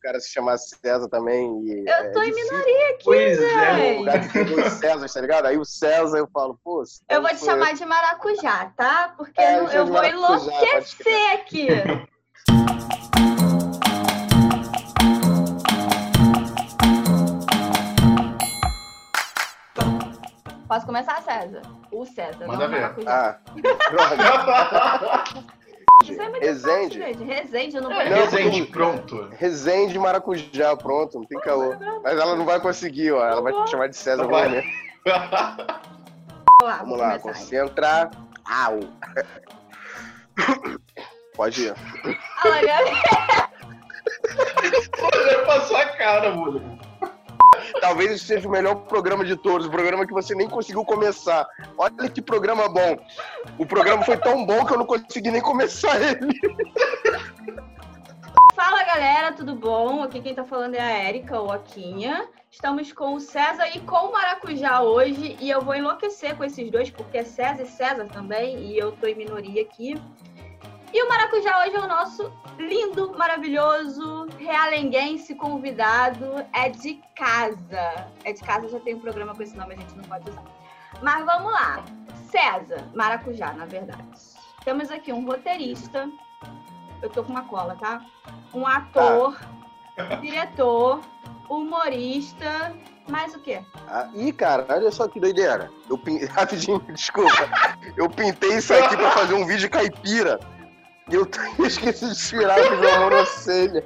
cara se chamar César também. E, eu tô é em difícil. minoria aqui, Pois é, Um velho. lugar que tem dois César, tá ligado? Aí o César eu falo, pô. César Eu vou te chamar de maracujá, tá? Porque É, eu, eu vou enlouquecer aqui. Posso começar, César? O César, Manda não o ver. maracujá. Ah, droga. Isso é muito Resende. fácil. Resende, eu não vou Não, Resende, pronto. Resende maracujá, pronto, não tem caô. Mas ela não vai conseguir, ó. Ela vai te chamar de César vai. mesmo. lá, Vamos lá, concentra. Au. Pode ir. Fala, galera. Olha pra sua cara, mano. Talvez esse seja o melhor programa de todos, o programa que você nem conseguiu começar. Olha que programa bom. O programa foi tão bom que eu não consegui nem começar ele. Fala, galera, tudo bom? Aqui quem tá falando é a Érica, ou a Quinha. Estamos com o César e com o Maracujá hoje. E eu vou enlouquecer com esses dois, porque é César e César também. E eu tô em minoria aqui. E o Maracujá hoje é o nosso lindo, maravilhoso, realenguense convidado. É de casa. É de casa, já tem um programa com esse nome, a gente não pode usar. Mas vamos lá. César, Maracujá, na verdade. Temos aqui um roteirista. Eu tô com uma cola, tá? Um ator, diretor, humorista, mais o quê? Ah, ih, cara, olha só que doideira. Eu pin... Rapidinho, desculpa. Eu pintei isso aqui pra fazer um vídeo caipira. Eu esqueci de tirar a minha monocelha.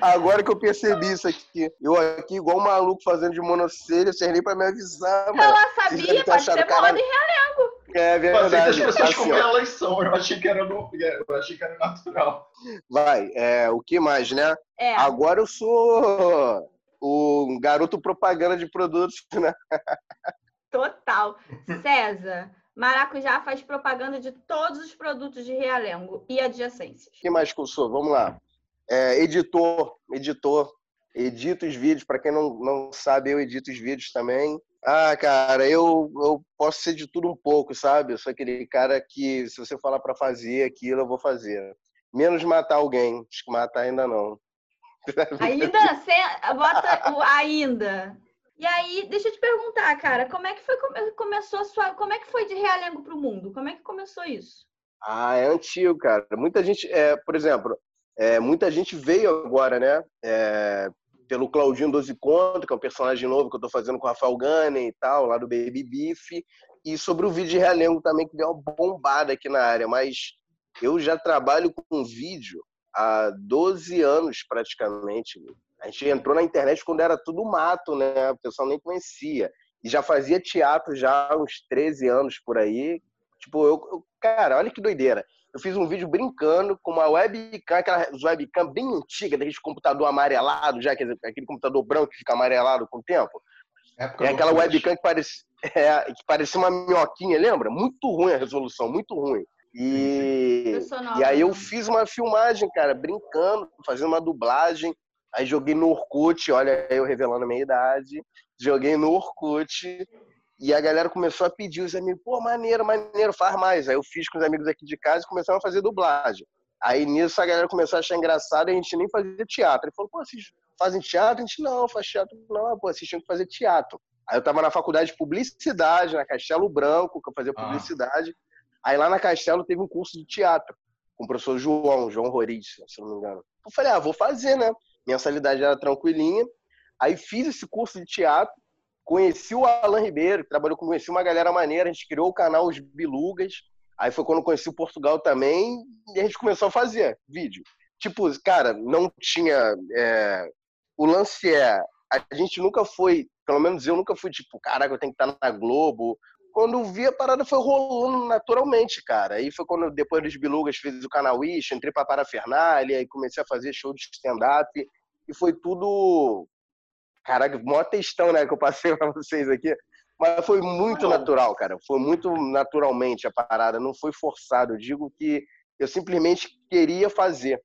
Agora que eu percebi isso aqui. Eu aqui, igual um maluco fazendo de monocelha, vocês nem pra me avisar, mano. Ela Vocês sabia, ter pode achado, ser caralho. moda e É Eu aceito as verdade. pessoas Assim, como elas são. Eu achei que era, no... eu achei que era natural. Vai, é, o que mais, né? É, Agora eu sou o garoto propaganda de produtos, né? total. César, Maracujá faz propaganda de todos os produtos de Realengo e adjacências. O que mais que eu sou? Vamos lá. É, editor, editor. Edito os vídeos. Para quem não, não sabe, eu edito os vídeos também. Ah, cara, eu, eu posso ser de tudo um pouco, sabe? Eu sou aquele cara que, se você falar para fazer aquilo, eu vou fazer. Menos matar alguém. Acho que matar ainda não. Ainda, bota o ainda. E aí, deixa eu te perguntar, cara, como é que foi come- começou a sua, como é que foi de Realengo pro mundo? Como é que começou isso? Ah, é antigo, cara. Muita gente, é, por exemplo, é, muita gente veio agora, né? É, pelo Claudinho Doze Conto, que é um personagem novo que eu tô fazendo com o Rafael Gunning e tal, lá do Baby Beef. E sobre o vídeo de Realengo também, que deu uma bombada aqui na área. Mas eu já trabalho com vídeo há 12 anos, praticamente. A gente entrou na internet quando era tudo mato, né? O pessoal nem conhecia. E já fazia teatro já há uns 13 anos por aí. Tipo, eu, eu- cara, olha que doideira. Eu fiz um vídeo brincando com uma webcam, aquela webcam bem antiga, daquele computador amarelado, já, quer dizer, aquele computador branco que fica amarelado com o tempo. É do aquela webcam que parecia, é, que parecia uma minhoquinha, lembra? Muito ruim a resolução, muito ruim. E, e aí eu não. fiz uma filmagem, cara, brincando, fazendo uma dublagem. Aí joguei no Orkut, olha eu revelando a minha idade. Joguei no Orkut. E a galera começou a pedir, os amigos, pô, maneiro, maneiro, faz mais. Aí eu fiz com os amigos aqui de casa e começamos a fazer dublagem. Aí nisso a galera começou a achar engraçado e a gente nem fazia teatro. Ele falou, pô, vocês fazem teatro? A gente não, faz teatro não. Pô, vocês tinham que fazer teatro. Aí eu tava na faculdade de publicidade, na Castelo Branco, que eu fazia Ah. publicidade. Aí lá na Castelo teve um curso de teatro com o professor João, João Roriz, se não me engano. Eu falei, ah, vou fazer, né? Mensalidade era tranquilinha. Aí fiz esse curso de teatro, conheci o Alan Ribeiro, que trabalhou com, conheci uma galera maneira, a gente criou o canal Os Bilugas. Aí foi quando eu conheci o Portugal também, e a gente começou a fazer vídeo. Tipo, cara, não tinha. é, O lance é. A gente nunca foi, pelo menos eu nunca fui tipo, caraca, eu tenho que estar na Globo. Quando vi, a parada foi rolando naturalmente, cara. Aí foi quando, depois dos Bilugas, fiz o canal Ish, entrei pra Parafernália, aí comecei a fazer show de stand-up. E foi tudo. Caraca, maior textão, né, que eu passei pra vocês aqui. Mas foi muito Não. natural, cara. Foi muito naturalmente a parada, não foi forçado. Eu digo que eu simplesmente queria fazer.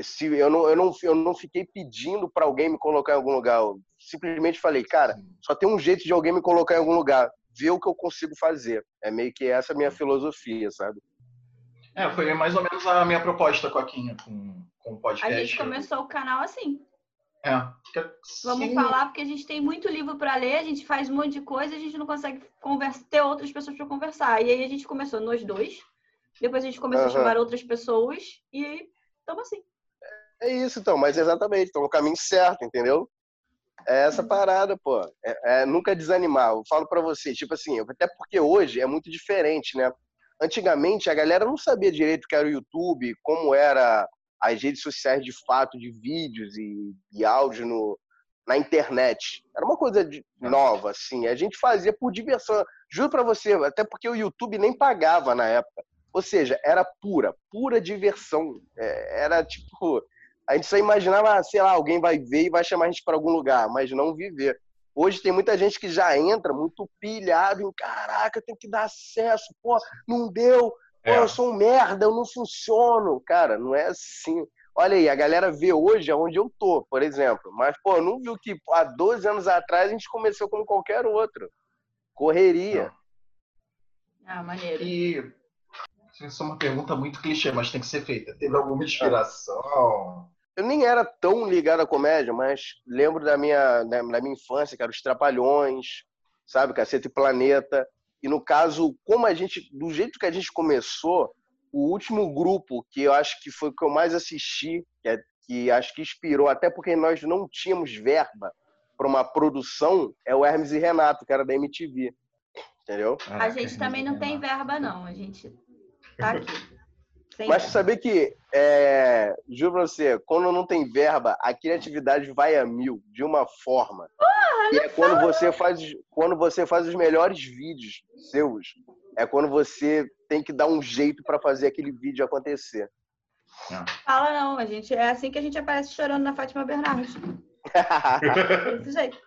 Se eu não, eu não, eu não fiquei pedindo para alguém me colocar em algum lugar. Eu simplesmente falei, cara, só tem um jeito de alguém me colocar em algum lugar. Ver o que eu consigo fazer. É meio que essa a minha filosofia, sabe? É, foi mais ou menos a minha proposta com a Quinha, com, com o podcast. A gente começou o canal assim. É. Vamos Sim. falar porque a gente tem muito livro para ler, a gente faz um monte de coisa, a gente não consegue conversa, ter outras pessoas para conversar. E aí a gente começou nós dois, depois a gente começou uhum. a chamar outras pessoas e aí estamos assim. É isso, então, mas exatamente, estão no caminho certo, entendeu? É essa uhum. parada, pô. É, é nunca desanimar. Eu falo para você, tipo assim, até porque hoje é muito diferente, né? Antigamente a galera não sabia direito o que era o YouTube, como era as redes sociais de fato, de vídeos e, e áudio no, na internet. Era uma coisa de, nova, assim. A gente fazia por diversão. Juro para você, até porque o YouTube nem pagava na época. Ou seja, era pura, pura diversão. É, era tipo, a gente só imaginava, sei lá, alguém vai ver e vai chamar a gente para algum lugar, mas não viver. Hoje tem muita gente que já entra muito pilhado em caraca, tem que dar acesso, pô, não deu, pô, é. eu sou um merda, eu não funciono. Cara, não é assim. Olha aí, a galera vê hoje aonde eu tô, por exemplo. Mas, pô, não viu que há 12 anos atrás a gente começou como qualquer outro. Correria. Ah, maneiro. E isso é uma pergunta muito clichê, mas tem que ser feita. Teve alguma inspiração? Eu nem era tão ligado à comédia, mas lembro da minha, da minha infância, que era os Trapalhões, sabe? Cacete e Planeta. E no caso, como a gente, do jeito que a gente começou, o último grupo que eu acho que foi o que eu mais assisti, que, é, que acho que inspirou, até porque nós não tínhamos verba para uma produção, é o Hermes e Renato, que era da MTV. Entendeu? Ah, a gente também não tem verba, não. A gente tá aqui. Mas saber que, é, juro pra você, quando não tem verba, a criatividade vai a mil, de uma forma. E é quando você, faz, quando você faz os melhores vídeos seus, é quando você tem que dar um jeito para fazer aquele vídeo acontecer. Fala não, a gente é assim que a gente aparece chorando na Fátima Bernardes. Desse jeito.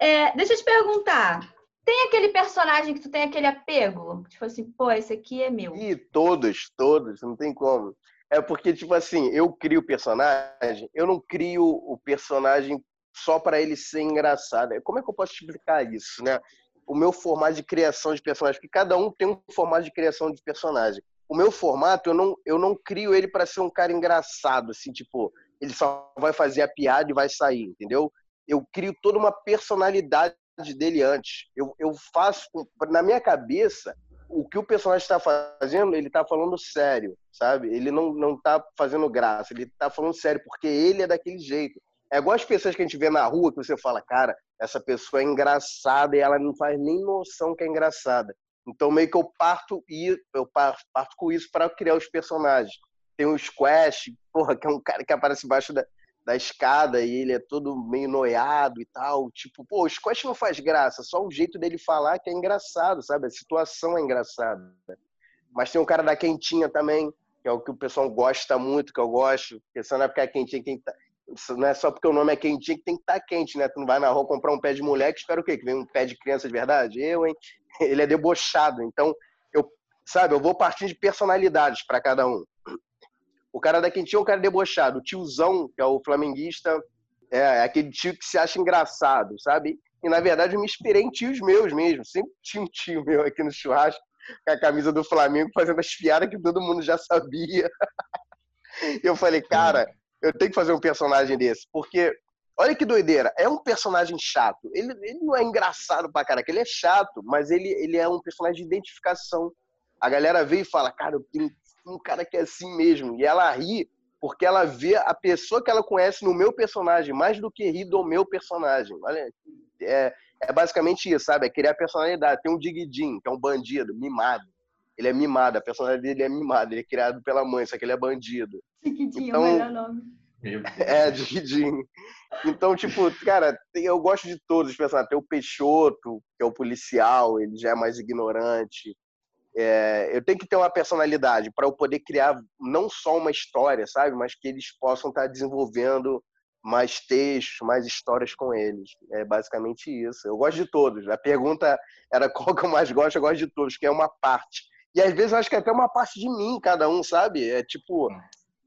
É, deixa eu te perguntar. Tem aquele personagem que tu tem aquele apego? Tipo assim, pô, esse aqui é meu. E todos, todos, não tem como. É porque, tipo assim, eu crio o personagem, eu não crio o personagem só para ele ser engraçado. Como é que eu posso explicar isso, né? O meu formato de criação de personagem, porque cada um tem um formato de criação de personagem. O meu formato, eu não, eu não crio ele para ser um cara engraçado, assim, tipo, ele só vai fazer a piada e vai sair, entendeu? Eu crio toda uma personalidade dele antes. Eu, eu faço, na minha cabeça, o que o personagem está fazendo, ele está falando sério, sabe? Ele não, não tá fazendo graça, ele está falando sério, porque ele é daquele jeito. É igual as pessoas que a gente vê na rua, que você fala, cara, essa pessoa é engraçada e ela não faz nem noção que é engraçada. Então, meio que eu parto, e eu parto, parto com isso para criar os personagens. Tem o Squash, porra, que é um cara que aparece embaixo da, da escada e ele é todo meio noiado e tal. Tipo, pô, o Scott não faz graça, só o jeito dele falar que é engraçado, sabe? A situação é engraçada. Mas tem um cara da quentinha também, que é o que o pessoal gosta muito, que eu gosto. Porque se não é porque é quentinha, tem que tá... não é só porque o nome é quentinha que tem que estar tá quente, né? Tu não vai na rua comprar um pé de moleque, espera o quê? Que vem um pé de criança de verdade? Eu, hein? Ele é debochado. Então, eu, sabe, eu vou partir de personalidades para cada um. O cara da quentinha é um cara debochado. O tiozão, que é o flamenguista, é aquele tio que se acha engraçado, sabe? E, na verdade, eu me inspirei em tios meus mesmo. Sempre tinha um tio meu aqui no churrasco com a camisa do Flamengo fazendo as piadas que todo mundo já sabia. eu falei, cara, eu tenho que fazer um personagem desse. Porque, olha que doideira, é um personagem chato. Ele, ele não é engraçado pra caraca, ele é chato, mas ele, ele é um personagem de identificação. A galera vê e fala, cara, eu tenho um cara que é assim mesmo. E ela ri porque ela vê a pessoa que ela conhece no meu personagem, mais do que ri do meu personagem. Olha, é, é basicamente isso, sabe? É criar personalidade. Tem um Digidin, que é um bandido, mimado. Ele é mimado, a personalidade dele é mimada, ele é criado pela mãe, só que ele é bandido. Digidin então, é o então, melhor nome. É, Digidin. Então, tipo, cara, eu gosto de todos os personagens. Tem o Peixoto, que é o policial, ele já é mais ignorante. É, eu tenho que ter uma personalidade para eu poder criar não só uma história, sabe, mas que eles possam estar tá desenvolvendo mais textos, mais histórias com eles. É basicamente isso. Eu gosto de todos. A pergunta era qual que eu mais gosto, eu gosto de todos, que é uma parte. E às vezes eu acho que é até uma parte de mim, cada um, sabe? É tipo,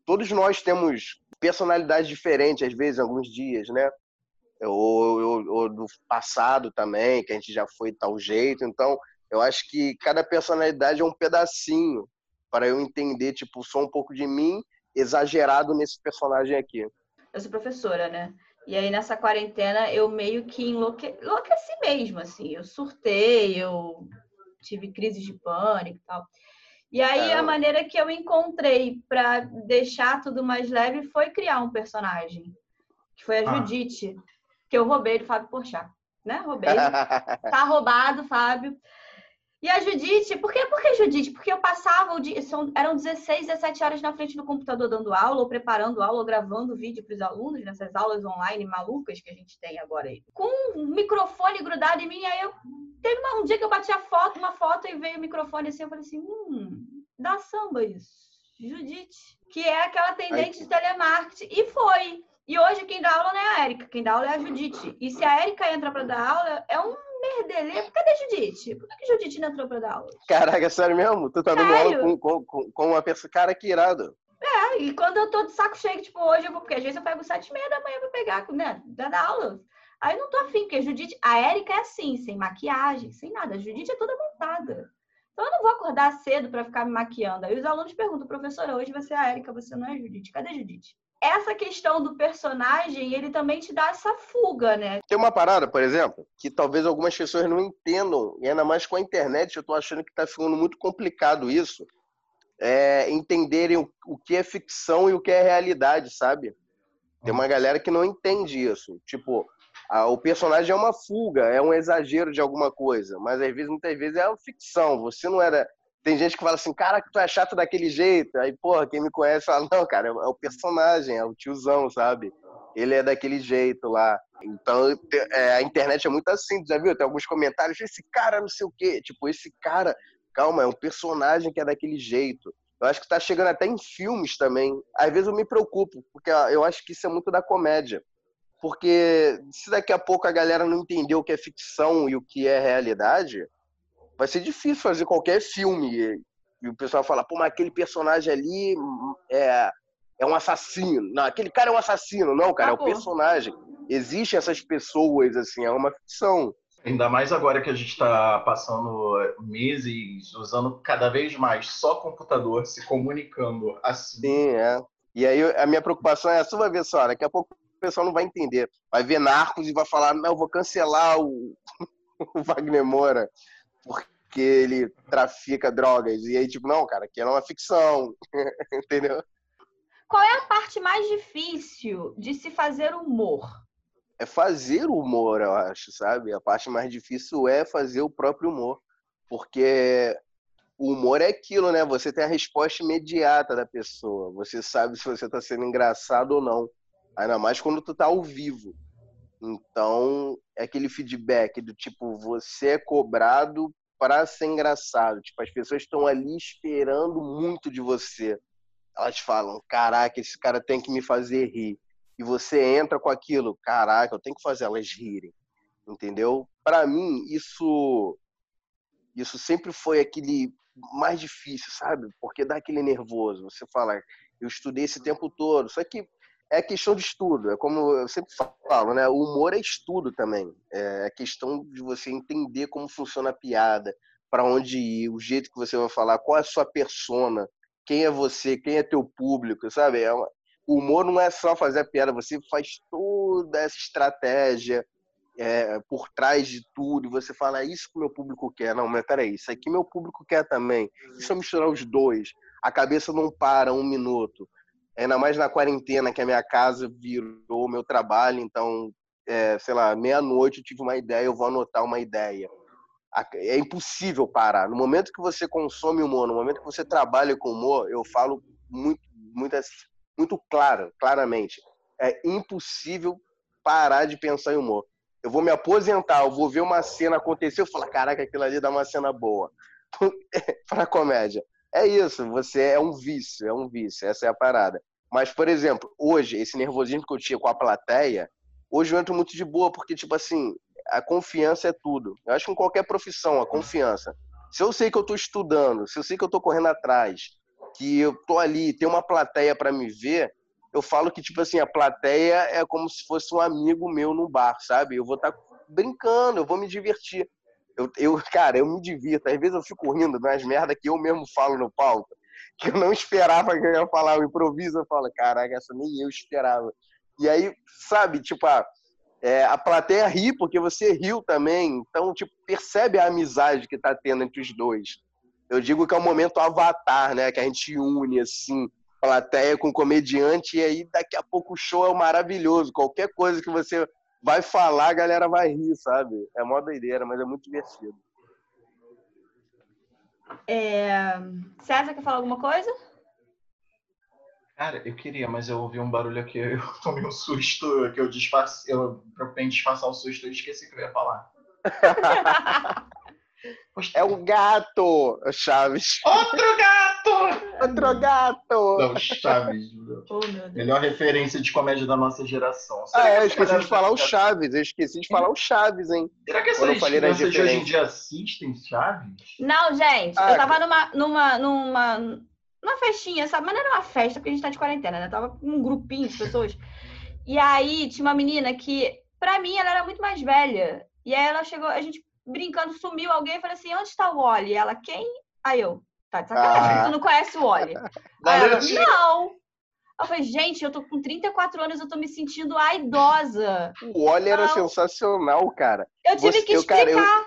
todos nós temos personalidades diferentes, às vezes, alguns dias, né? Ou, ou, ou do passado também, que a gente já foi tal jeito. Então, eu acho que cada personalidade é um pedacinho para eu entender, tipo, só um pouco de mim exagerado nesse personagem aqui. Eu sou professora, né? E aí, nessa quarentena, eu meio que enlouque... enlouqueci mesmo, assim. Eu surtei, eu tive crises de pânico e tal. E aí, a maneira que eu encontrei para deixar tudo mais leve foi criar um personagem, que foi a ah. Judite, que eu roubei do Fábio Porchat, né? Roubei. tá roubado, Fábio. E a Judite, por que, por que Judite? Porque eu passava o dia, são, eram 16, 17 horas na frente do computador dando aula, ou preparando aula, ou gravando vídeo para os alunos, nessas aulas online malucas que a gente tem agora aí. Com um microfone grudado em mim, aí eu. Teve uma, um dia que eu bati a foto, uma foto, e veio o microfone assim, eu falei assim: hum, dá samba isso. Judite. Que é aquela atendente de telemarketing. E foi. E hoje quem dá aula não é a Érica, quem dá aula é a Judite. E se a Érica entra para dar aula, é um merdelê. Cadê Judite? Por que Judite não entrou pra dar aula? Caraca, sério mesmo? Tu tá dando aula com, com, com, com uma pessoa. Cara, que irado. É, e quando eu tô de saco cheio, tipo, hoje eu vou, porque às vezes eu pego sete e meia da manhã pra pegar, né, dar aula. Aí não tô afim, porque a Judite, a Érica é assim, sem maquiagem, sem nada. A Judite é toda montada. Então eu não vou acordar cedo para ficar me maquiando. Aí os alunos perguntam, professora, hoje você é a Érica, você não é a Judite. Cadê a Judite? Essa questão do personagem, ele também te dá essa fuga, né? Tem uma parada, por exemplo, que talvez algumas pessoas não entendam, e ainda mais com a internet, eu tô achando que tá ficando muito complicado isso, é, entenderem o, o que é ficção e o que é realidade, sabe? Tem uma galera que não entende isso. Tipo, a, o personagem é uma fuga, é um exagero de alguma coisa, mas às vezes, muitas vezes, é uma ficção. Você não era tem gente que fala assim, cara, que tu é chato daquele jeito. Aí, porra, quem me conhece fala, não, cara, é o personagem, é o tiozão, sabe? Ele é daquele jeito lá. Então, é, a internet é muito assim, já viu? Tem alguns comentários, esse cara não sei o quê. Tipo, esse cara, calma, é um personagem que é daquele jeito. Eu acho que tá chegando até em filmes também. Às vezes eu me preocupo, porque eu acho que isso é muito da comédia. Porque se daqui a pouco a galera não entender o que é ficção e o que é realidade, vai ser difícil fazer qualquer filme. E o pessoal fala, pô, mas aquele personagem ali é, é um assassino. Não, aquele cara é um assassino. Não, cara, ah, é o um personagem. Existem essas pessoas, assim, é uma ficção. Ainda mais agora que a gente está passando meses usando cada vez mais só computador, se comunicando assim. Sim, é. E aí a minha preocupação é essa, vai ver só, daqui a pouco o pessoal não vai entender. Vai ver Narcos e vai falar, não, eu vou cancelar o, o Wagner Moura porque ele trafica drogas. E aí, tipo, não, cara, aqui é uma ficção. Entendeu? Qual é a parte mais difícil de se fazer humor? É fazer o humor, eu acho, sabe? A parte mais difícil é fazer o próprio humor. Porque o humor é aquilo, né? Você tem a resposta imediata da pessoa. Você sabe se você tá sendo engraçado ou não. Ainda mais quando tu tá ao vivo. Então, é aquele feedback do tipo, você é cobrado para ser engraçado. Tipo, as pessoas estão ali esperando muito de você. Elas falam: caraca, esse cara tem que me fazer rir. E você entra com aquilo: caraca, eu tenho que fazer elas rirem. Entendeu? Para mim, isso isso sempre foi aquele mais difícil, sabe? Porque dá aquele nervoso. Você fala, eu estudei esse tempo todo. Só que é questão de estudo. É como eu sempre falo, né? O humor é estudo também. É questão de você entender como funciona a piada, para onde ir, o jeito que você vai falar, qual é a sua persona, quem é você, quem é teu público, sabe? É uma... O humor não é só fazer a piada, você faz toda essa estratégia é, por trás de tudo, você fala, é isso que o meu público quer. Não, mas peraí, isso aqui meu público quer também. E se eu misturar os dois? A cabeça não para um minuto ainda mais na quarentena, que a minha casa virou meu trabalho, então, é, sei lá, meia-noite eu tive uma ideia, eu vou anotar uma ideia. É impossível parar. No momento que você consome humor, no momento que você trabalha com humor, eu falo muito, muito, muito claro, claramente. É impossível parar de pensar em humor. Eu vou me aposentar, eu vou ver uma cena acontecer, eu falo, caraca, aquilo ali dá uma cena boa. para comédia. É isso, você é um vício, é um vício, essa é a parada. Mas, por exemplo, hoje, esse nervosismo que eu tinha com a plateia, hoje eu entro muito de boa, porque, tipo assim, a confiança é tudo. Eu acho que em qualquer profissão, a confiança. Se eu sei que eu estou estudando, se eu sei que eu estou correndo atrás, que eu tô ali, tem uma plateia para me ver, eu falo que, tipo assim, a plateia é como se fosse um amigo meu no bar, sabe? Eu vou estar tá brincando, eu vou me divertir. Eu, eu, cara, eu me divirto. Às vezes eu fico rindo das merdas que eu mesmo falo no palco. que eu não esperava que eu ia falar, o improviso, eu falo, caraca, essa nem eu esperava. E aí, sabe, tipo, a, é, a plateia ri porque você riu também, então, tipo, percebe a amizade que tá tendo entre os dois. Eu digo que é o momento avatar, né, que a gente une, assim, plateia com comediante, e aí daqui a pouco o show é maravilhoso, qualquer coisa que você vai falar, a galera vai rir, sabe? É mó doideira, mas é muito divertido. É... César, quer falar alguma coisa? Cara, eu queria, mas eu ouvi um barulho aqui, eu tomei um susto, que eu disfarce, eu propensei disfarçar o susto e esqueci que eu ia falar. é o gato, Chaves. Outro gato! Outro gato! Não, Chaves. Oh, Melhor referência de comédia da nossa geração. Será ah, é, eu esqueci de falar o Chaves. Eu esqueci de falar o Chaves, hein? Será que essas crianças de hoje em dia assistem Chaves? Não, gente. Ah, eu tava numa, numa, numa, numa festinha, sabe? Mas não era uma festa, porque a gente tá de quarentena, né? Tava com um grupinho de pessoas. E aí tinha uma menina que, pra mim, ela era muito mais velha. E aí ela chegou, a gente brincando, sumiu alguém e falei assim: onde está o Wally? Ela, quem? Aí eu, tá de sacanagem, ah. tu não conhece o ela, não. Eu falei, gente, eu tô com 34 anos, eu tô me sentindo a idosa. O Wally era sensacional, cara. Eu tive Você, que explicar. Eu, cara,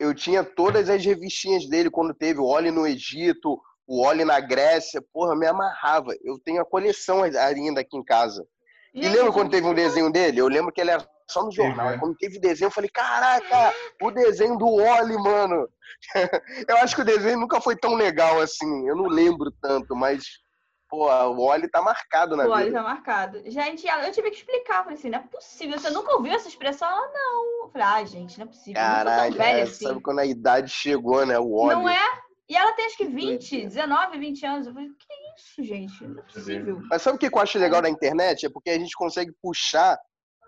eu, eu, tinha todas as revistinhas dele quando teve o Wally no Egito, o Wally na Grécia. Porra, me amarrava. Eu tenho a coleção ainda aqui em casa. E, e lembra quando teve um desenho dele? Eu lembro que ele era só no jornal. Uhum. Quando teve desenho, eu falei, caraca, o desenho do Oli, mano. eu acho que o desenho nunca foi tão legal assim. Eu não lembro tanto, mas, pô, o Oli tá marcado na o vida. O Oli tá marcado. Gente, eu tive que explicar. Falei assim, não é possível. Você nunca ouviu essa expressão? Ela, não. Eu falei, ah, gente, não é possível. Caralho, é, assim. sabe quando a idade chegou, né? O Oli. Não é? E ela tem acho que 20, 19, 20 anos. Eu falei, que isso, gente? Não é possível. Mas sabe o que eu acho legal da internet? É porque a gente consegue puxar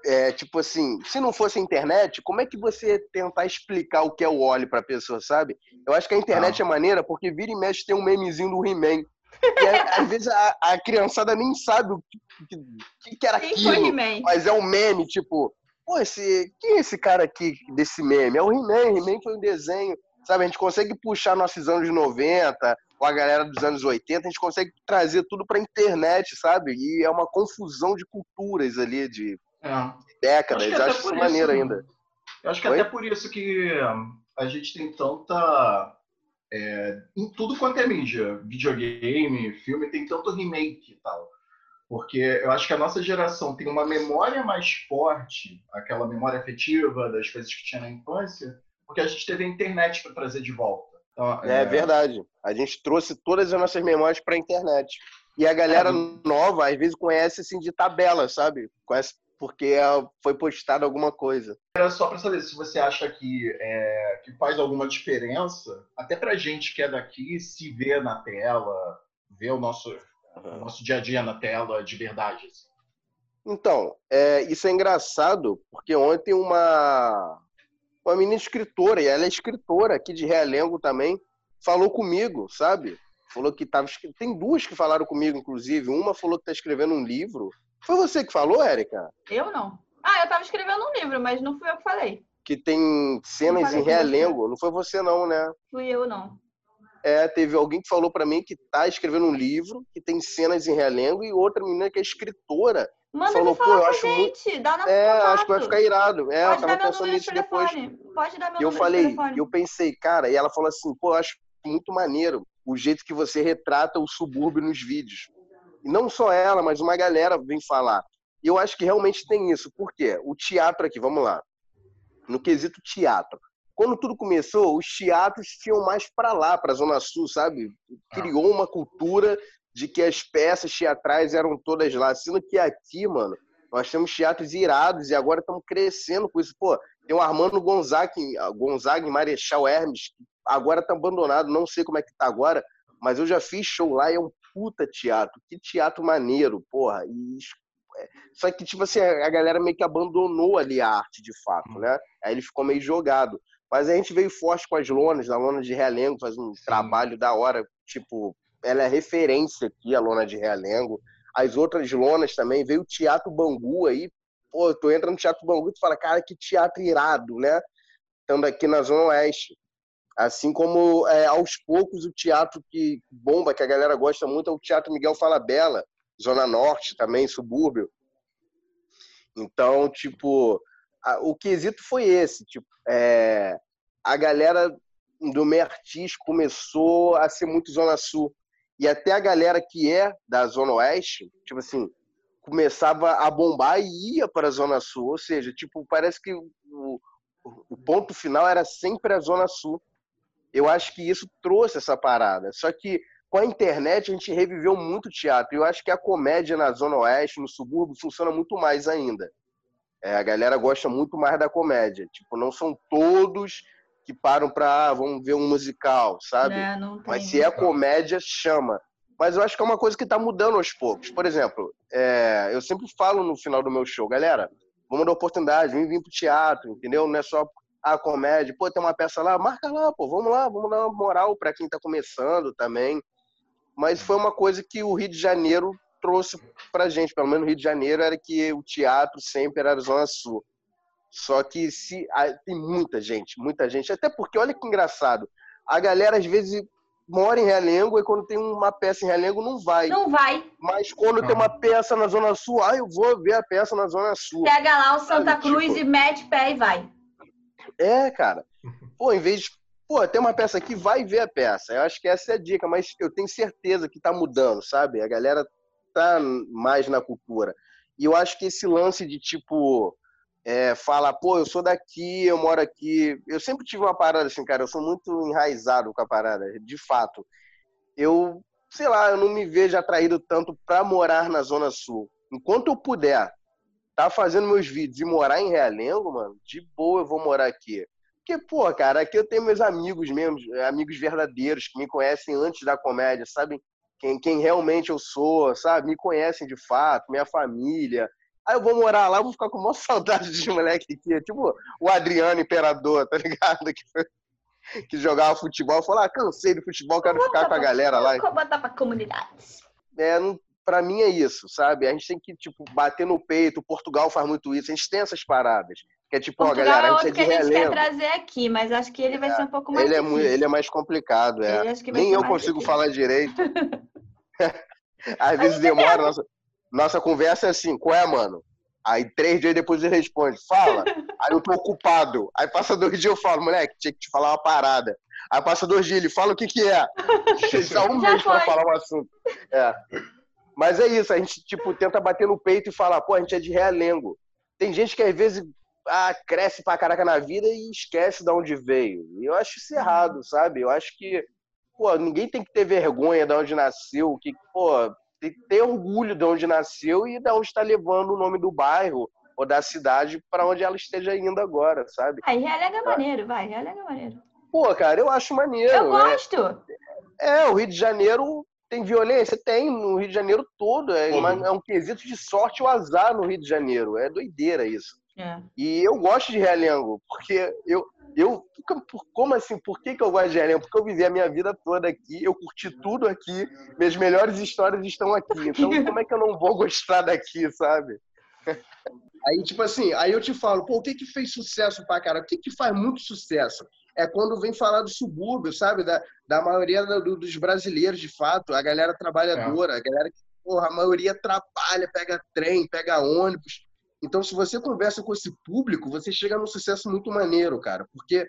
é, tipo assim, se não fosse a internet, como é que você tentar explicar o que é o óleo pra pessoa, sabe? Eu acho que a internet ah. é maneira porque vira e mexe tem um memezinho do He-Man. E aí, às vezes a, a, criançada nem sabe o que, que, que era Quem aquilo. Mas é um meme, tipo, pô, esse, quem é esse cara aqui desse meme? É o He-Man, He-Man foi um desenho. Sabe, a gente consegue puxar nossos anos 90, com a galera dos anos 80, a gente consegue trazer tudo pra internet, sabe? E é uma confusão de culturas ali, de é. décadas. Acho, acho isso maneiro ainda. Eu acho que Oi? até por isso que a gente tem tanta. É, em tudo quanto é mídia, videogame, filme, tem tanto remake e tal. Porque eu acho que a nossa geração tem uma memória mais forte, aquela memória afetiva das coisas que tinha na infância, porque a gente teve a internet para trazer de volta. Então, é... é... verdade. A gente trouxe todas as nossas memórias para a internet. E a galera é. nova, às vezes, conhece assim de tabela, sabe? Conhece porque foi postada alguma coisa. Era só para saber se você acha que, é, que faz alguma diferença, até para gente que é daqui, se ver na tela, ver o nosso, uhum. o nosso dia a dia na tela de verdade. Assim. Então, é, isso é engraçado, porque ontem uma, uma menina escritora, e ela é escritora aqui de Realengo também, falou comigo, sabe? Falou que estava. Tem duas que falaram comigo, inclusive. Uma falou que está escrevendo um livro foi você que falou, Érica? Eu não. Ah, eu estava escrevendo um livro, mas não fui eu que falei. Que tem cenas em realengo. Não foi você não, né? Fui eu não. É, teve alguém que falou para mim que tá escrevendo um livro que tem cenas em realengo e outra menina que é escritora. Manda falou, me falar Pô, eu acho gente, muito... dá na É, contato. acho que vai ficar irado. É, Pode eu tava pensando nisso depois. Pode dar meu e eu falei, eu pensei, cara, e ela falou assim, pô, eu acho muito maneiro o jeito que você retrata o subúrbio nos vídeos. E não só ela, mas uma galera vem falar. E eu acho que realmente tem isso. Por quê? O teatro aqui, vamos lá. No quesito teatro. Quando tudo começou, os teatros tinham mais para lá, para a Zona Sul, sabe? Criou uma cultura de que as peças teatrais eram todas lá. Sendo que aqui, mano, nós temos teatros irados e agora estamos crescendo com isso. Pô, tem o Armando Gonzaga, Gonzaga Marechal Hermes, agora está abandonado, não sei como é que tá agora, mas eu já fiz show lá e é um puta teatro, que teatro maneiro, porra. E, é, só que, tipo assim, a galera meio que abandonou ali a arte de fato, hum. né? Aí ele ficou meio jogado. Mas a gente veio forte com as lonas, a lona de Realengo faz um Sim. trabalho da hora, tipo, ela é referência aqui, a lona de Realengo. As outras lonas também, veio o Teatro Bangu aí, pô, tu entra no Teatro Bangu e tu fala, cara, que teatro irado, né? Estando aqui na Zona Oeste. Assim como é, aos poucos o teatro que bomba, que a galera gosta muito, é o Teatro Miguel Falabella, Zona Norte também, subúrbio. Então, tipo, a, o quesito foi esse, tipo, é, a galera do meio artístico começou a ser muito Zona Sul. E até a galera que é da Zona Oeste, tipo assim, começava a bombar e ia para a Zona Sul. Ou seja, tipo, parece que o, o ponto final era sempre a Zona Sul. Eu acho que isso trouxe essa parada. Só que com a internet a gente reviveu muito teatro. Eu acho que a comédia na Zona Oeste, no subúrbio, funciona muito mais ainda. É, a galera gosta muito mais da comédia. Tipo, não são todos que param para ah, vamos ver um musical, sabe? É, Mas se é comédia, chama. Mas eu acho que é uma coisa que está mudando aos poucos. Por exemplo, é, eu sempre falo no final do meu show, galera, vamos dar oportunidade, vem vir pro teatro, entendeu? Não é só a comédia, pô, tem uma peça lá, marca lá, pô, vamos lá, vamos dar uma moral para quem está começando também. Mas foi uma coisa que o Rio de Janeiro trouxe pra gente, pelo menos no Rio de Janeiro, era que o teatro sempre era a Zona Sul. Só que se tem muita gente, muita gente. Até porque, olha que engraçado, a galera às vezes mora em Realengo e quando tem uma peça em Realengo não vai. Não vai. Mas quando tem uma peça na Zona Sul, ah, eu vou ver a peça na Zona Sul. Pega lá o Santa Sabe, Cruz tipo... e mete pé e vai. É, cara. Pô, em vez de. Pô, tem uma peça aqui, vai ver a peça. Eu acho que essa é a dica, mas eu tenho certeza que tá mudando, sabe? A galera tá mais na cultura. E eu acho que esse lance de tipo é, fala, pô, eu sou daqui, eu moro aqui. Eu sempre tive uma parada assim, cara, eu sou muito enraizado com a parada, de fato. Eu, sei lá, eu não me vejo atraído tanto para morar na Zona Sul. Enquanto eu puder tá fazendo meus vídeos e morar em Realengo, mano, de boa eu vou morar aqui. Porque, pô, cara, aqui eu tenho meus amigos mesmo, amigos verdadeiros que me conhecem antes da comédia, sabem quem, quem realmente eu sou, sabe? Me conhecem de fato, minha família. Aí eu vou morar lá, vou ficar com uma saudade de moleque aqui. Tipo o Adriano Imperador, tá ligado? Que, que jogava futebol. Falou, ah, cansei do futebol, quero ficar com a galera lá. Vou botar pra comunidade. É, não, pra mim é isso, sabe? A gente tem que, tipo, bater no peito. Portugal faz muito isso. A gente tem essas paradas. Que é tipo, Portugal ó, galera, a gente é que a gente quer trazer aqui, mas acho que ele vai é, ser um pouco mais ele é muito, Ele é mais complicado, é. Nem eu consigo difícil. falar direito. Às vezes demora. Nossa, nossa conversa é assim, qual é, mano? Aí três dias depois ele responde, fala. Aí eu tô ocupado. Aí passa dois dias eu falo, moleque, tinha que te falar uma parada. Aí passa dois dias ele fala o que que é. Precisa um mês pra falar um assunto. É. Mas é isso, a gente, tipo, tenta bater no peito e falar, pô, a gente é de realengo. Tem gente que às vezes ah, cresce pra caraca na vida e esquece de onde veio. E eu acho isso errado, sabe? Eu acho que, pô, ninguém tem que ter vergonha de onde nasceu, que, pô, tem que ter orgulho de onde nasceu e de onde está levando o nome do bairro ou da cidade para onde ela esteja indo agora, sabe? Aí relega maneiro, vai, relega maneiro. Pô, cara, eu acho maneiro. Eu né? gosto. É, é, o Rio de Janeiro tem violência? Tem, no Rio de Janeiro todo. É, uma, é um quesito de sorte ou azar no Rio de Janeiro. É doideira isso. É. E eu gosto de Realengo, porque eu, eu, como assim? Por que, que eu gosto de Realengo? Porque eu vivi a minha vida toda aqui, eu curti tudo aqui, minhas melhores histórias estão aqui. Então, como é que eu não vou gostar daqui, sabe? Aí, tipo assim, aí eu te falo, pô, o que que fez sucesso pra cara? O que que faz muito sucesso? É quando vem falar do subúrbio, sabe? Da, da maioria do, dos brasileiros, de fato, a galera trabalhadora, é. a galera que, porra, a maioria trabalha, pega trem, pega ônibus. Então, se você conversa com esse público, você chega num sucesso muito maneiro, cara, porque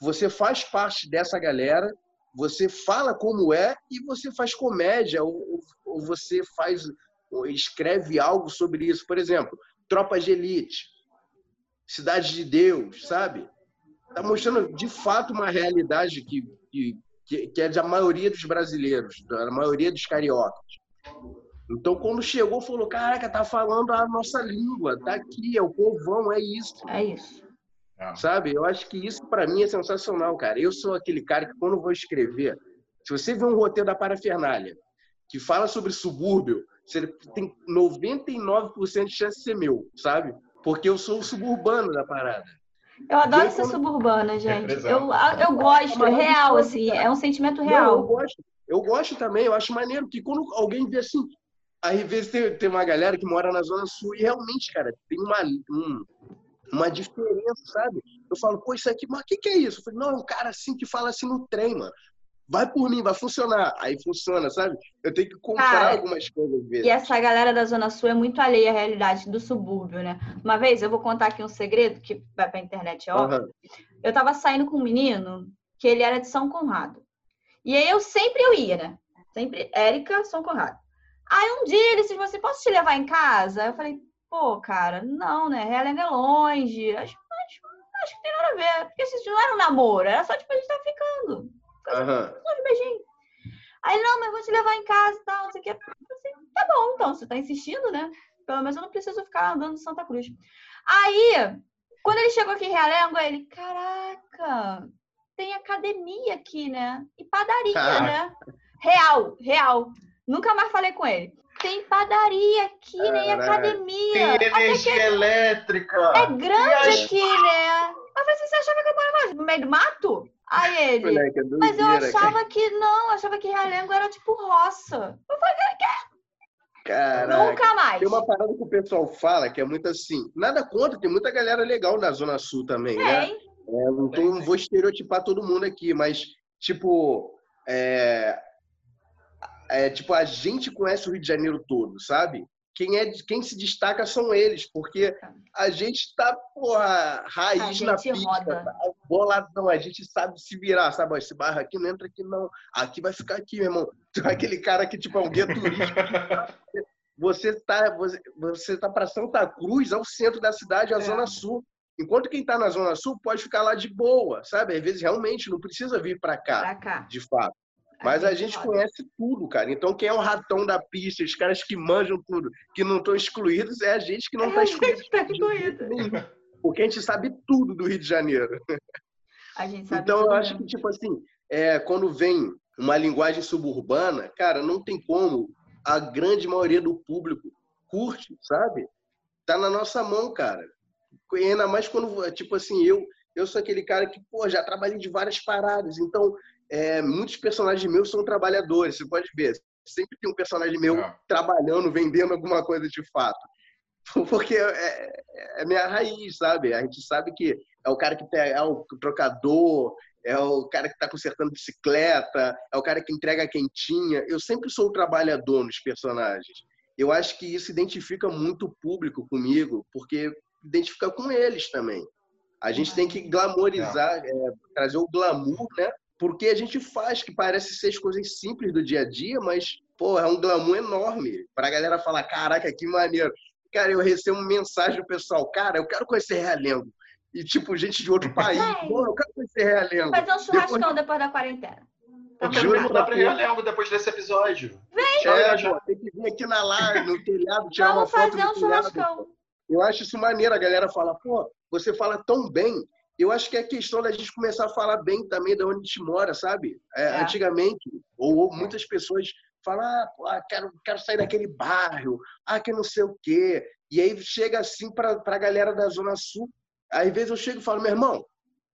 você faz parte dessa galera, você fala como é e você faz comédia ou, ou você faz ou escreve algo sobre isso. Por exemplo, Tropa de Elite, Cidade de Deus, sabe? Tá mostrando de fato uma realidade que, que, que é da maioria dos brasileiros, da maioria dos cariocas. Então, quando chegou, falou: Caraca, tá falando a nossa língua, tá aqui, é o povão, é isso. É isso. É. Sabe? Eu acho que isso, para mim, é sensacional, cara. Eu sou aquele cara que, quando vou escrever, se você vê um roteiro da Parafernália que fala sobre subúrbio, você tem 99% de chance de ser meu, sabe? Porque eu sou o suburbano da parada. Eu adoro ser quando... suburbana, gente. Eu, eu gosto, é real, assim, é um sentimento real. Não, eu gosto. Eu gosto também, eu acho maneiro, que quando alguém vê assim, às vezes, tem, tem uma galera que mora na Zona Sul e realmente, cara, tem uma, um, uma diferença, sabe? Eu falo, pô, isso aqui, mas o que, que é isso? Eu falei, não, é um cara assim que fala assim no trem, mano. Vai por mim, vai funcionar. Aí funciona, sabe? Eu tenho que comprar cara, algumas coisas vezes. E essa galera da Zona Sul é muito alheia à realidade do subúrbio, né? Uma vez, eu vou contar aqui um segredo que vai pra internet, ó. Uhum. Eu tava saindo com um menino que ele era de São Conrado. E aí eu sempre eu ia, né? Sempre Érica, São Conrado. Aí um dia ele disse assim, posso te levar em casa? Eu falei, pô, cara, não, né? Realengo é longe. Acho, acho, acho que tem nada a ver. Porque isso não era um namoro, era só tipo, a gente tá ficando. Uhum. De beijinho. Aí, não, mas vou te levar em casa e tal, não sei o que. Assim, tá bom, então, você tá insistindo, né? Pelo menos eu não preciso ficar andando em Santa Cruz. Aí, quando ele chegou aqui em Realengo, ele, caraca, tem academia aqui, né? E padaria, né? Real, real. Nunca mais falei com ele. Tem padaria aqui, Caraca. nem academia. Tem energia é elétrica. É grande aqui, né? Mas você achava que eu morava no meio do mato? Aí ele. Moleque, mas eu achava que não, achava que Realengo era tipo roça. Eu falei, que Caraca. Nunca mais. Tem uma parada que o pessoal fala que é muito assim. Nada contra, tem muita galera legal na Zona Sul também, né? É, não, tô, não vou estereotipar todo mundo aqui, mas, tipo, é, é, tipo, a gente conhece o Rio de Janeiro todo, sabe? Quem, é, quem se destaca são eles, porque a gente tá, porra, raiz na pista, tá boladão, a gente sabe se virar, sabe? Esse bairro aqui não entra aqui, não. Aqui vai ficar aqui, meu irmão. Aquele cara que, tipo, é um guia turístico. você tá, você, você tá para Santa Cruz, ao centro da cidade, a é. Zona Sul. Enquanto quem está na Zona Sul pode ficar lá de boa, sabe? Às vezes realmente não precisa vir para cá, cá, de fato. Mas a gente conhece tudo, cara. Então, quem é o ratão da pista, os caras que manjam tudo, que não estão excluídos, é a gente que não está é excluído. Tá excluído. Porque a gente sabe tudo do Rio de Janeiro. então, eu acho que, tipo assim, é, quando vem uma linguagem suburbana, cara, não tem como. A grande maioria do público curte, sabe? Tá na nossa mão, cara. E ainda mais quando, tipo assim, eu, eu sou aquele cara que, pô, já trabalhei de várias paradas. Então, é, muitos personagens meus são trabalhadores, você pode ver. Sempre tem um personagem meu é. trabalhando, vendendo alguma coisa de fato. Porque é, é, minha raiz, sabe? A gente sabe que é o cara que tem, é o trocador, é o cara que está consertando bicicleta, é o cara que entrega a quentinha. Eu sempre sou o trabalhador nos personagens. Eu acho que isso identifica muito o público comigo, porque identifica com eles também. A gente tem que glamorizar, é. é, trazer o glamour, né? Porque a gente faz que parece ser as coisas simples do dia a dia, mas, pô, é um glamour enorme para a galera falar, caraca, que maneiro. Cara, eu recebo uma mensagem do pessoal, cara, eu quero conhecer Realengo. E, tipo, gente de outro país, pô, eu quero conhecer Realengo. Fazer um churrascão depois, depois da quarentena. Tá Juro mudar pra Realengo depois desse episódio. Vem! É, pô, tem que vir aqui na live, no telhado, tirar Vamos uma foto fazer um churrascão. Eu acho isso maneiro, a galera fala, pô, você fala tão bem, eu acho que é questão da gente começar a falar bem também de onde a gente mora, sabe? É, é. Antigamente, ou, ou, muitas pessoas falam, ah, pô, ah, quero, quero sair daquele bairro, ah, que não sei o quê. E aí chega assim para a galera da Zona Sul. Às vezes eu chego e falo, meu irmão,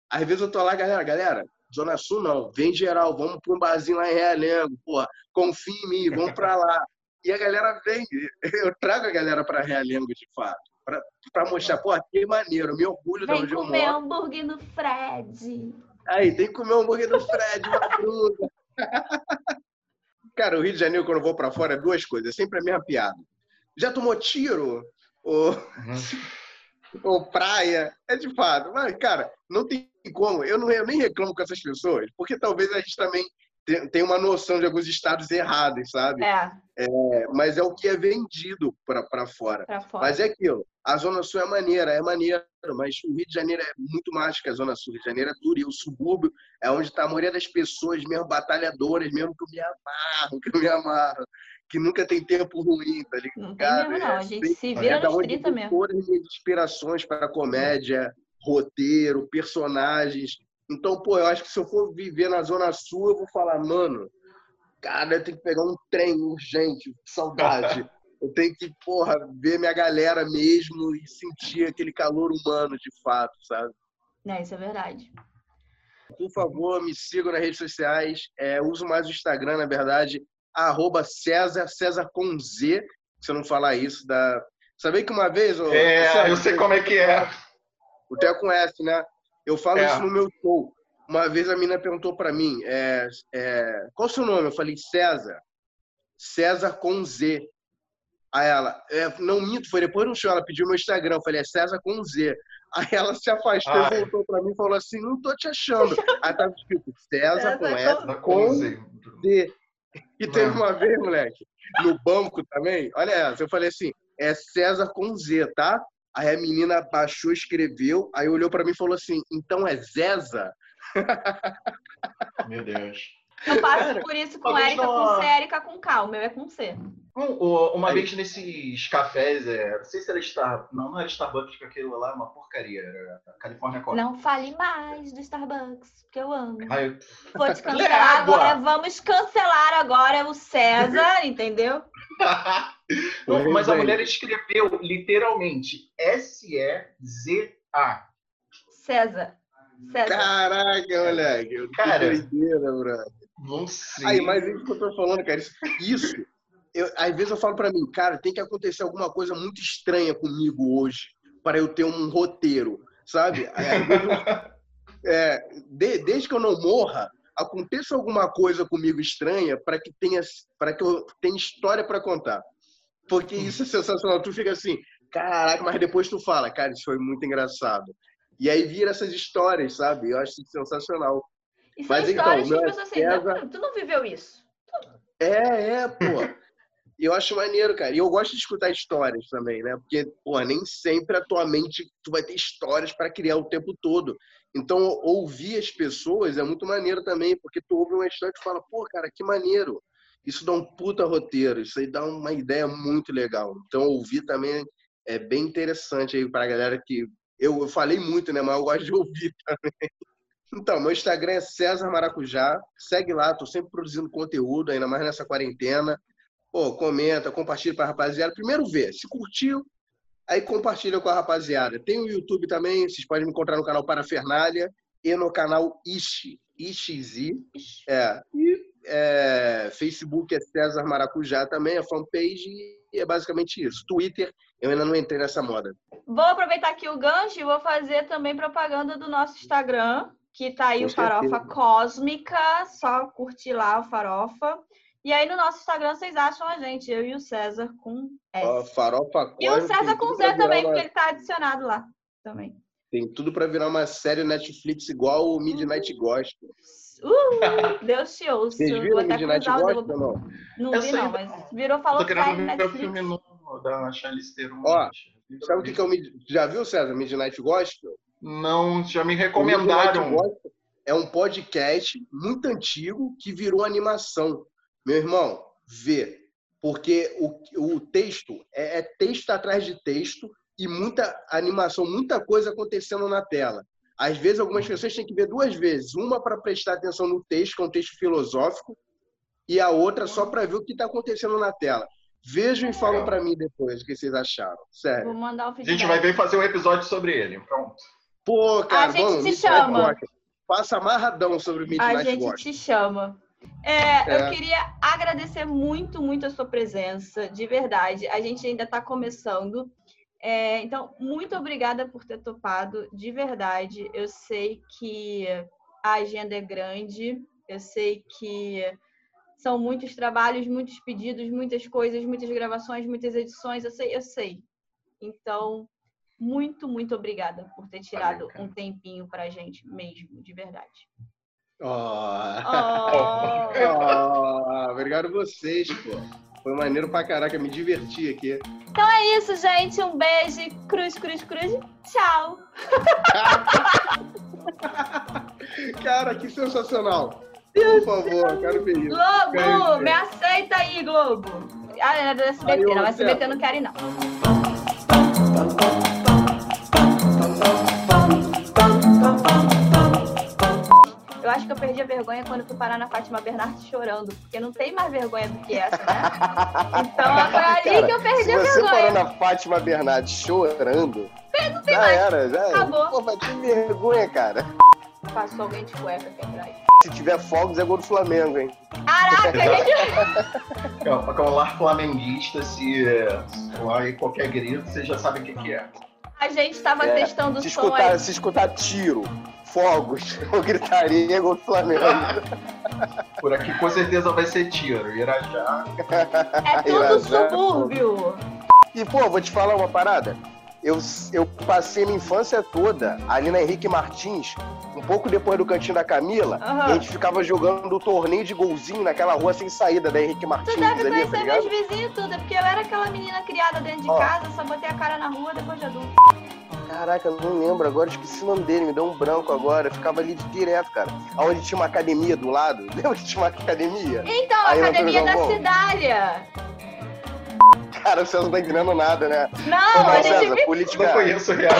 às vezes eu tô lá, galera, galera, Zona Sul não, vem geral, vamos para um barzinho lá em Realengo, porra, confia em mim, vamos para lá. E a galera vem, eu trago a galera para Realengo de fato para mostrar, pô, que maneiro, me orgulho Vem da onde eu moro. comer hambúrguer no Fred. Aí, tem que comer hambúrguer no Fred, madruga. Cara, o Rio de Janeiro, quando eu vou para fora, é duas coisas. É sempre a mesma piada. Já tomou tiro? Ou, uhum. ou praia? É de fato. Mas, cara, não tem como. Eu, não, eu nem reclamo com essas pessoas, porque talvez a gente também tem, uma noção de alguns estados errados, sabe? É. é mas é o que é vendido para fora. fora. Mas é aquilo. A Zona Sul é maneira, é maneiro, mas o Rio de Janeiro é muito mais que a Zona Sul. O Rio de Janeiro é duro e o subúrbio é onde está a maioria das pessoas, mesmo batalhadoras, mesmo que eu me amarro, que eu me amarro, que nunca tem tempo ruim, tá ligado? Não tem mesmo, não. A gente é, se vira é nos 30 mesmo. Todas as inspirações para comédia, roteiro, personagens então, pô, eu acho que se eu for viver na Zona Sul, eu vou falar, mano, cara, eu tenho que pegar um trem urgente, saudade. Eu tenho que, porra, ver minha galera mesmo e sentir aquele calor humano de fato, sabe? É, isso é verdade. Por favor, me sigam nas redes sociais. É, uso mais o Instagram, na verdade, arroba César, César com Z. Se eu não falar isso, dá. Sabia que uma vez. é, eu sei como é que é. O Theo conhece, né? Eu falo É. isso no meu show. Uma vez a menina perguntou pra mim, é, é, qual o seu nome? Eu falei, César. César com Z. Aí ela, é, não minto, foi depois no show, ela pediu meu Instagram. Eu falei, é César com Z. Aí ela se afastou Ai. voltou pra mim e falou assim, não tô te achando. Aí tava escrito César com César S, com Conze. Z. E teve uma vez, moleque, no banco também, olha essa, eu falei assim, é César com Z, tá? Aí a menina baixou, escreveu, aí olhou pra mim e falou assim, então é Zeza? Meu Deus. Eu passo por isso com Érica com C, Érica com K. O meu é com C. Um- Uma Aí. vez nesses cafés, é, não sei se era Star... Não, não era Starbucks, porque aquilo lá é uma porcaria. Era California Coffee. Não fale mais do Starbucks, porque eu amo. Vou te cancelar água. agora. Vamos cancelar agora o César, entendeu? Não, mas a é. mulher escreveu literalmente S-E-Z-A. César. César. Caraca, moleque, que Cara. doideira, bro. Sei. Aí, mas isso que eu tô falando, cara, isso, isso eu, às vezes eu falo pra mim, cara, tem que acontecer alguma coisa muito estranha comigo hoje para eu ter um roteiro, sabe? Eu- é, de- desde que eu não morra, aconteça alguma coisa comigo estranha para que tenha para que eu tenha história para contar. Porque isso é sensacional. Tu fica assim, caraca, mas depois tu fala, cara, isso foi muito engraçado. E aí vira essas histórias, sabe? Eu acho sensacional. E são Mas então, histórias que meu as pessoas assim, não, tu não viveu isso. É, é, pô. Eu acho maneiro, cara. E eu gosto de escutar histórias também, né? Porque, pô, nem sempre a tua mente tu vai ter histórias para criar o tempo todo. Então, ouvir as pessoas é muito maneiro também, porque tu ouve uma história e fala, pô, cara, que maneiro. Isso dá um puta roteiro, isso aí dá uma ideia muito legal. Então, ouvir também é bem interessante aí pra galera que. Eu, eu falei muito, né? Mas eu gosto de ouvir também. Então, meu Instagram é César Maracujá. Segue lá, tô sempre produzindo conteúdo, ainda mais nessa quarentena. Pô, comenta, compartilha pra rapaziada. Primeiro vê, se curtiu, aí compartilha com a rapaziada. Tem o YouTube também, vocês podem me encontrar no canal Parafernália e no canal Ishi, IXI. É. É, Facebook é César Maracujá também, a fanpage, é basicamente isso. Twitter, eu ainda não entrei nessa moda. Vou aproveitar aqui o gancho e vou fazer também propaganda do nosso Instagram, que tá aí Com o Farofa certeza. Cósmica. Só curtir lá o Farofa. E aí no nosso Instagram vocês acham a gente, eu e o César com S. Ó, farofa e o César com Z também, uma- porque ele tá adicionado lá também. Tem tudo pra virar uma série Netflix igual o Midnight Gospel. Uh, Deus te ouça. Vocês viram até Midnight o Gospel ou não? Não Eu vi, não, mas virou, falou Tô que tá querendo em ver o Netflix. filme novo da Charlize Theron. Ó. Sabe o que, que é o Mid... Já viu, César, Midnight Gospel? Não, já me recomendaram. É um podcast muito antigo que virou animação. Meu irmão, vê. Porque o, o texto é, é texto atrás de texto e muita animação, muita coisa acontecendo na tela. Às vezes, algumas pessoas têm que ver duas vezes. Uma para prestar atenção no texto, que é um texto filosófico, e a outra só para ver o que está acontecendo na tela. Vejam e falam para mim depois o que vocês acharam. Sério. Vou mandar o A feedback. gente vai ver fazer um episódio sobre ele. Pronto. Pô, cara, A gente vamos, Midnight chama. Passa amarradão sobre o A Midnight gente Gospel. te chama. É, É. Eu queria agradecer muito, muito a sua presença, de verdade. A gente ainda está começando. É, então, muito obrigada por ter topado, de verdade. Eu sei que a agenda é grande, eu sei que são muitos trabalhos, muitos pedidos, muitas coisas, muitas gravações, muitas edições, eu sei, eu sei. Então, muito, muito obrigada por ter tirado cara. um tempinho pra gente mesmo, de verdade. Ó. Oh. Ó, obrigado a vocês, pô. Foi maneiro pra caraca, me diverti aqui. É isso, gente. Um beijo. Cruz, cruz, cruz. Tchau. Cara, que sensacional. Por favor, quero ver isso. Globo, me aceita aí, Globo. Ah, é do SBT. Aí, não, SBT não quero ir, não. Eu acho que eu perdi a vergonha quando fui parar na Fátima Bernardes chorando, porque não tem mais vergonha do que essa, né? Então foi ali Cara, que eu perdi Se a você vergonha. parou na Fátima Bernardes chorando, Não tem já mais. era, já era. Acabou. Pô, vai ter vergonha, cara. Passou alguém de cueca aqui atrás. Se tiver fogos, é gol do Flamengo, hein? Caraca, gente. Para um lar flamenguista, se é, soar aí qualquer grito, você já sabe o que, que é. A gente estava É, testando o Se som escutar, aí. se escutar tiro, fogos, eu gritaria gol do Flamengo. Por aqui com certeza vai ser tiro. Irajá. É tudo Irajá, subúrbio. E, pô, vou te falar uma parada. Eu, eu passei minha infância toda ali na Henrique Martins, um pouco depois do Cantinho da Camila, e a gente ficava jogando o torneio de golzinho naquela rua sem saída da Henrique Martins Tu deve ali, tá conhecer ligado? meus vizinhos tudo, é porque eu era aquela menina criada dentro de Ó. casa, só botei a cara na rua depois de adulto. Caraca, eu não lembro agora, esqueci o nome dele, me deu um branco agora. Eu ficava ali direto, cara. Onde tinha uma academia do lado. Lembra que tinha uma academia? Então, a Aí, academia da Cidália. Cara, vocês não tá entendendo nada, né? Não, a Não, gente César, Eu política. não conheço real.